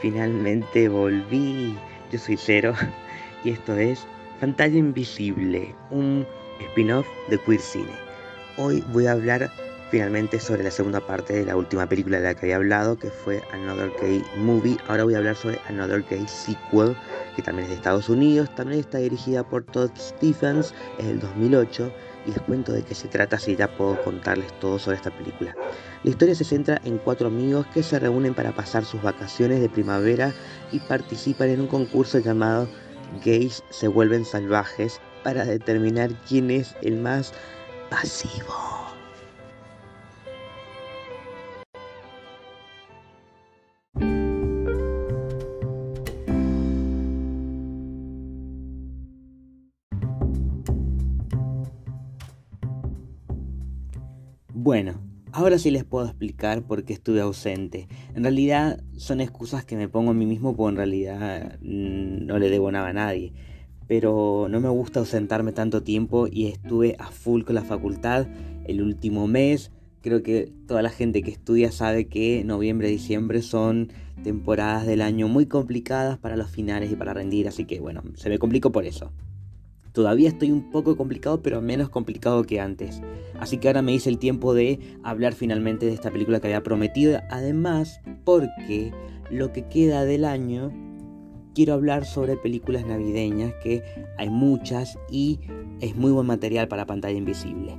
Finalmente volví. Yo soy Cero y esto es Pantalla Invisible, un spin-off de Queer Cine. Hoy voy a hablar finalmente sobre la segunda parte de la última película de la que había hablado, que fue Another Gay Movie. Ahora voy a hablar sobre Another Gay Sequel, que también es de Estados Unidos, también está dirigida por Todd Stephens, es del 2008 y les cuento de qué se trata si ya puedo contarles todo sobre esta película. La historia se centra en cuatro amigos que se reúnen para pasar sus vacaciones de primavera y participan en un concurso llamado Gays se vuelven salvajes para determinar quién es el más pasivo. Bueno, ahora sí les puedo explicar por qué estuve ausente. En realidad son excusas que me pongo a mí mismo porque en realidad mm, no le debo nada a nadie. Pero no me gusta ausentarme tanto tiempo y estuve a full con la facultad el último mes. Creo que toda la gente que estudia sabe que noviembre y diciembre son temporadas del año muy complicadas para los finales y para rendir, así que bueno, se me complicó por eso. Todavía estoy un poco complicado, pero menos complicado que antes. Así que ahora me hice el tiempo de hablar finalmente de esta película que había prometido. Además, porque lo que queda del año, quiero hablar sobre películas navideñas, que hay muchas y es muy buen material para pantalla invisible.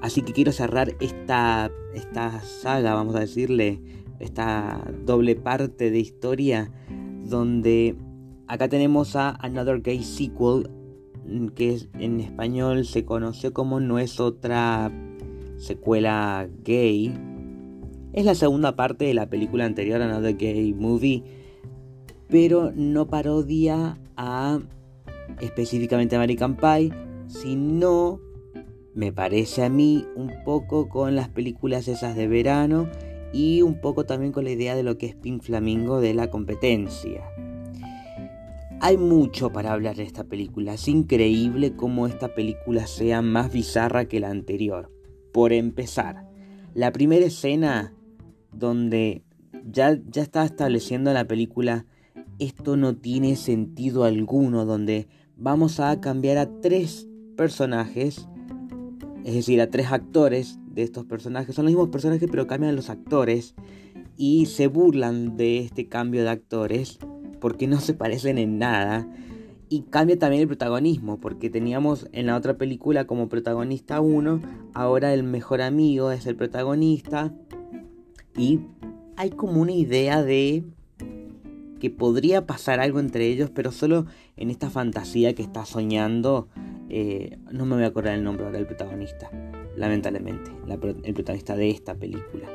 Así que quiero cerrar esta, esta saga, vamos a decirle, esta doble parte de historia, donde acá tenemos a Another Gay Sequel, que en español se conoció como No es otra secuela gay. Es la segunda parte de la película anterior, Another Gay Movie, pero no parodia a específicamente American Pie, sino, me parece a mí, un poco con las películas esas de verano y un poco también con la idea de lo que es Pink Flamingo de la competencia. Hay mucho para hablar de esta película. Es increíble cómo esta película sea más bizarra que la anterior. Por empezar, la primera escena donde ya, ya está estableciendo la película esto no tiene sentido alguno, donde vamos a cambiar a tres personajes, es decir, a tres actores de estos personajes. Son los mismos personajes pero cambian los actores y se burlan de este cambio de actores porque no se parecen en nada. Y cambia también el protagonismo, porque teníamos en la otra película como protagonista uno, ahora el mejor amigo es el protagonista. Y hay como una idea de que podría pasar algo entre ellos, pero solo en esta fantasía que está soñando. Eh, no me voy a acordar el nombre ahora del protagonista, lamentablemente, el protagonista de esta película.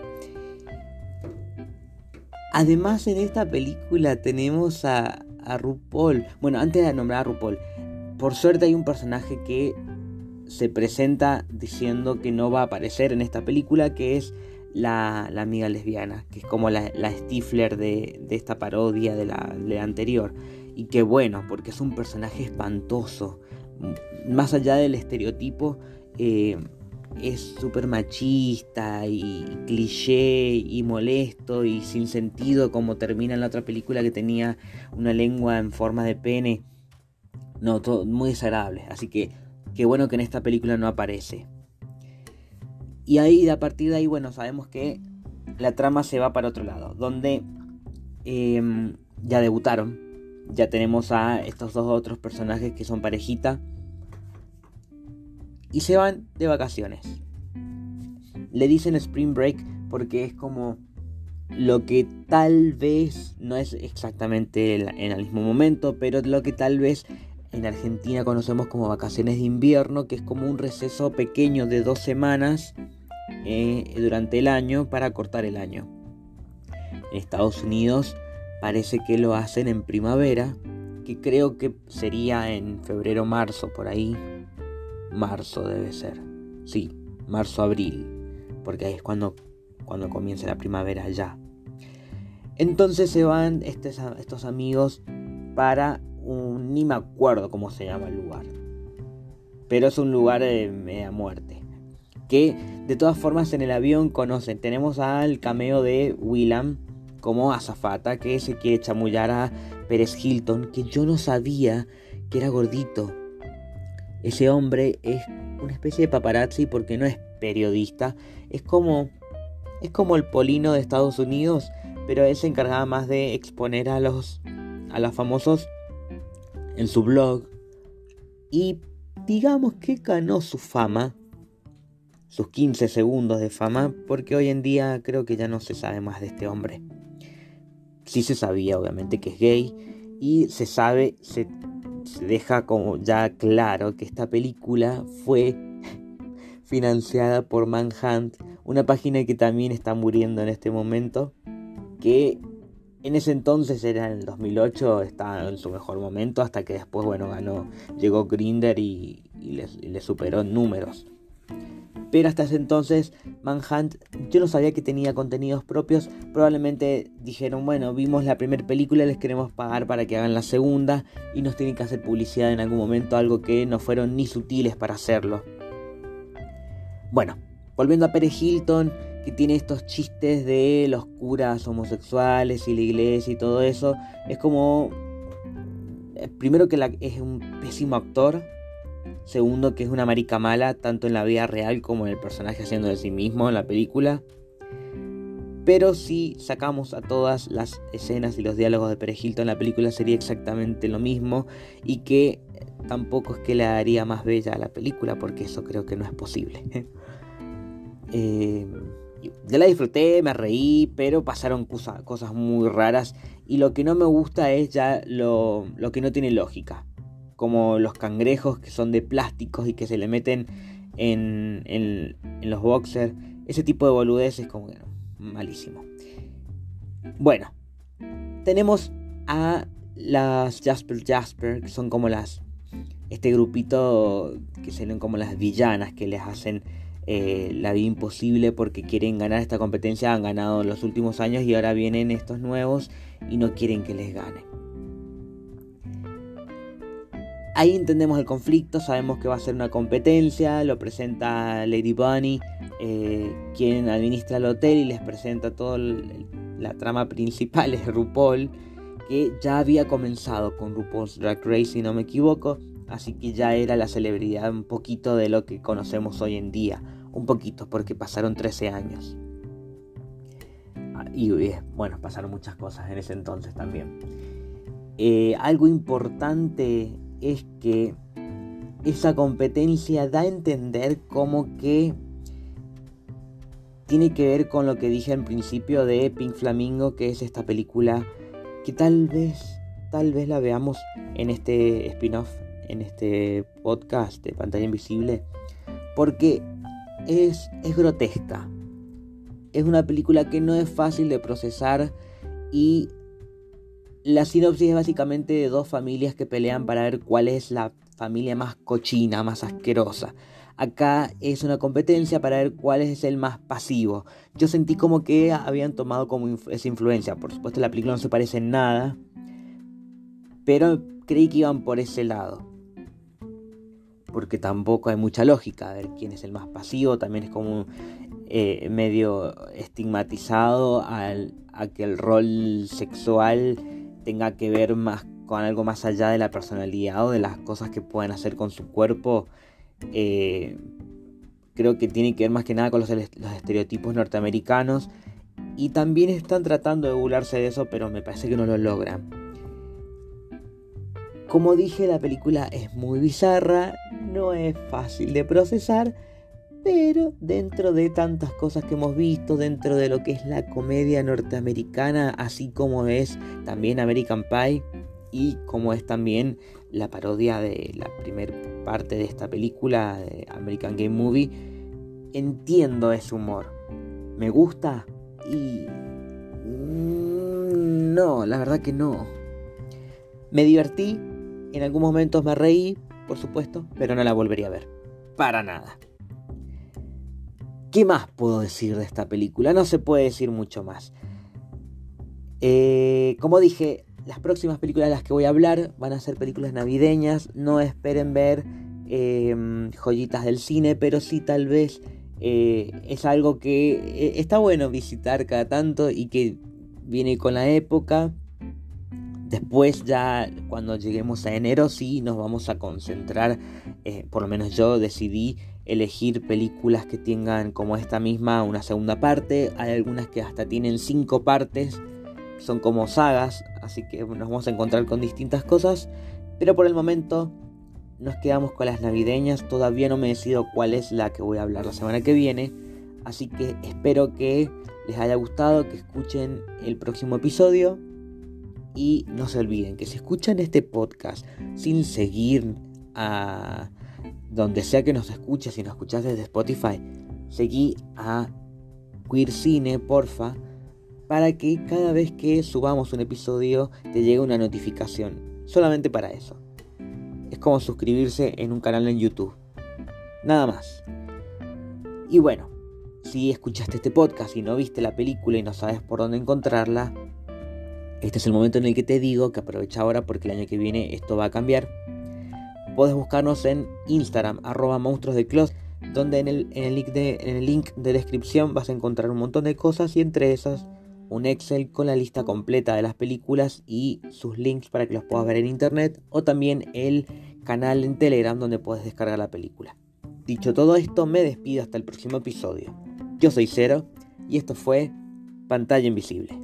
Además en esta película tenemos a, RuPaul. Bueno, antes de nombrar a RuPaul, por suerte hay un personaje que se presenta diciendo que no va a aparecer en esta película, que es la, amiga lesbiana, que es como la, Stifler de, esta parodia de la, anterior. Y que bueno, porque es un personaje espantoso. Más allá del estereotipo, eh, es súper machista y cliché y molesto y sin sentido como termina en la otra película que tenía una lengua en forma de pene. No, todo muy desagradable. Así que qué bueno que en esta película no aparece. Y ahí, a partir de ahí, bueno, sabemos que la trama se va para otro lado. Donde em, ya debutaron. Ya tenemos a estos dos otros personajes que son parejita y se van de vacaciones. Le dicen Spring Break porque es como lo que tal vez no es exactamente en el mismo momento, pero lo que tal vez en Argentina conocemos como vacaciones de invierno, que es como un receso pequeño de dos semanas eh, durante el año para cortar el año. En Estados Unidos parece que lo hacen en primavera, que creo que sería en febrero marzo por ahí, marzo debe ser. Sí, marzo-abril. Porque ahí es cuando, cuando comienza la primavera ya. Entonces se van estos, estos amigos para un... ni me acuerdo cómo se llama el lugar. Pero es un lugar de media muerte. Que de todas formas en el avión conocen. Tenemos al cameo de Willam. como azafata que se quiere chamullar a Pérez Hilton, que yo no sabía que era gordito. Ese hombre es una especie de paparazzi porque no es periodista, es como es como el Polino de Estados Unidos, pero él se encargaba más de exponer a los a los famosos en su blog y digamos que ganó su fama, sus 15 segundos de fama, porque hoy en día creo que ya no se sabe más de este hombre. Sí se sabía obviamente que es gay y se sabe, se, deja como ya claro que esta película fue financiada por Manhunt, una página que también está muriendo en este momento, que en ese entonces era en el 2008, estaba en su mejor momento, hasta que después, bueno, ganó, llegó Grinder y, le, superó en números. Pero hasta ese entonces, Manhunt, yo no sabía que tenía contenidos propios. Probablemente dijeron, bueno, vimos la primera película, les queremos pagar para que hagan la segunda y nos tienen que hacer publicidad en algún momento, algo que no fueron ni sutiles para hacerlo. Bueno, volviendo a Pérez Hilton, que tiene estos chistes de los curas homosexuales y la iglesia y todo eso. Es como, eh, primero que es un pésimo actor, segundo que es una marica mala, tanto en la vida real como en el personaje haciendo de sí mismo en la película. Pero si sacamos a todas las escenas y los diálogos de Perejilto en la película sería exactamente lo mismo y que tampoco es que le daría más bella a la película porque eso creo que no es posible. eh, ya la disfruté, me reí, pero pasaron cosas muy raras. Y lo que no me gusta es ya lo, que no tiene lógica. Como los cangrejos que son de plásticos y que se le meten en, en, los boxers. Ese tipo de boludeces como que malísimo. Bueno, tenemos a las Jasper Jasper, que son como las... Este grupito que se ven como las villanas que les hacen eh, la vida imposible porque quieren ganar esta competencia, han ganado en los últimos años y ahora vienen estos nuevos y no quieren que les gane. Ahí entendemos el conflicto, sabemos que va a ser una competencia, lo presenta Lady Bunny, eh, quien administra el hotel y les presenta toda la trama principal es RuPaul, que ya había comenzado con RuPaul's Drag Race si no me equivoco, así que ya era la celebridad un poquito de lo que conocemos hoy en día, un poquito porque pasaron 13 años. Ah, y bueno, pasaron muchas cosas en ese entonces también. Eh, algo importante es que esa competencia da a entender como que tiene que ver con lo que dije al principio de Pink Flamingo, que es esta película que tal vez, tal vez la veamos en este spin-off en este podcast de Pantalla Invisible porque es, es grotesca. Es una película que no es fácil de procesar y la sinopsis es básicamente de dos familias que pelean para ver cuál es la familia más cochina, más asquerosa. Acá es una competencia para ver cuál es el más pasivo. Yo sentí como que habían tomado como esa influencia. Por supuesto la película no se parece en nada. Pero creí que iban por ese lado porque tampoco hay mucha lógica. A ver quién es el más pasivo, también es como eh, medio estigmatizado al, a que el rol sexual tenga que ver más con algo más allá de la personalidad o de las cosas que pueden hacer con su cuerpo. Eh, creo que tiene que ver más que nada con los, los estereotipos norteamericanos. Y también están tratando de burlarse de eso, pero me parece que no lo logran. Como dije, la película es muy bizarra, no es fácil de procesar, pero dentro de tantas cosas que hemos visto, dentro de lo que es la comedia norteamericana, así como es también American Pie y como es también la parodia de la primera parte de esta película, de American Game Movie, entiendo ese humor. ¿Me gusta? Y... Mm, no, la verdad que no. Me divertí, en algunos momentos me reí, por supuesto, pero no la volvería a ver. Para nada. ¿Qué más puedo decir de esta película? No se puede decir mucho más. Eh, como dije, las próximas películas de las que voy a hablar van a ser películas navideñas. No esperen ver em, joyitas del cine, pero sí tal vez eh, es algo que eh, está bueno visitar cada tanto y que viene con la época. Después ya cuando lleguemos a enero sí nos vamos a concentrar, por lo menos yo decidí elegir películas que tengan como esta misma una segunda parte. Hay algunas que hasta tienen cinco partes, son como sagas, así que nos vamos a encontrar con distintas cosas. Pero por el momento nos quedamos con las navideñas. Todavía no me decido cuál es la que voy a hablar la semana que viene. Así que espero que les haya gustado, que escuchen el próximo episodio. Y no se olviden que si escuchan este podcast sin seguir a donde sea que nos escuches, si nos escuchas desde Spotify, seguí a Queer Cine, porfa, para que cada vez que subamos un episodio te llegue una notificación. Solamente para eso. Es como suscribirse en un canal en YouTube. Nada más. Y bueno, si escuchaste este podcast y no viste la película y no sabes por dónde encontrarla, este es el momento en el que te digo que aprovecha ahora porque el año que viene esto va a cambiar Puedes buscarnos en Instagram, arroba monstruos de donde en el, en, el link de, en el link de descripción vas a encontrar un montón de cosas y entre esas un Excel con la lista completa de las películas y sus links para que los puedas ver en internet o también el canal en Telegram donde puedes descargar la película. Dicho todo esto, me despido hasta el próximo episodio. Yo soy Cero y esto fue Pantalla Invisible.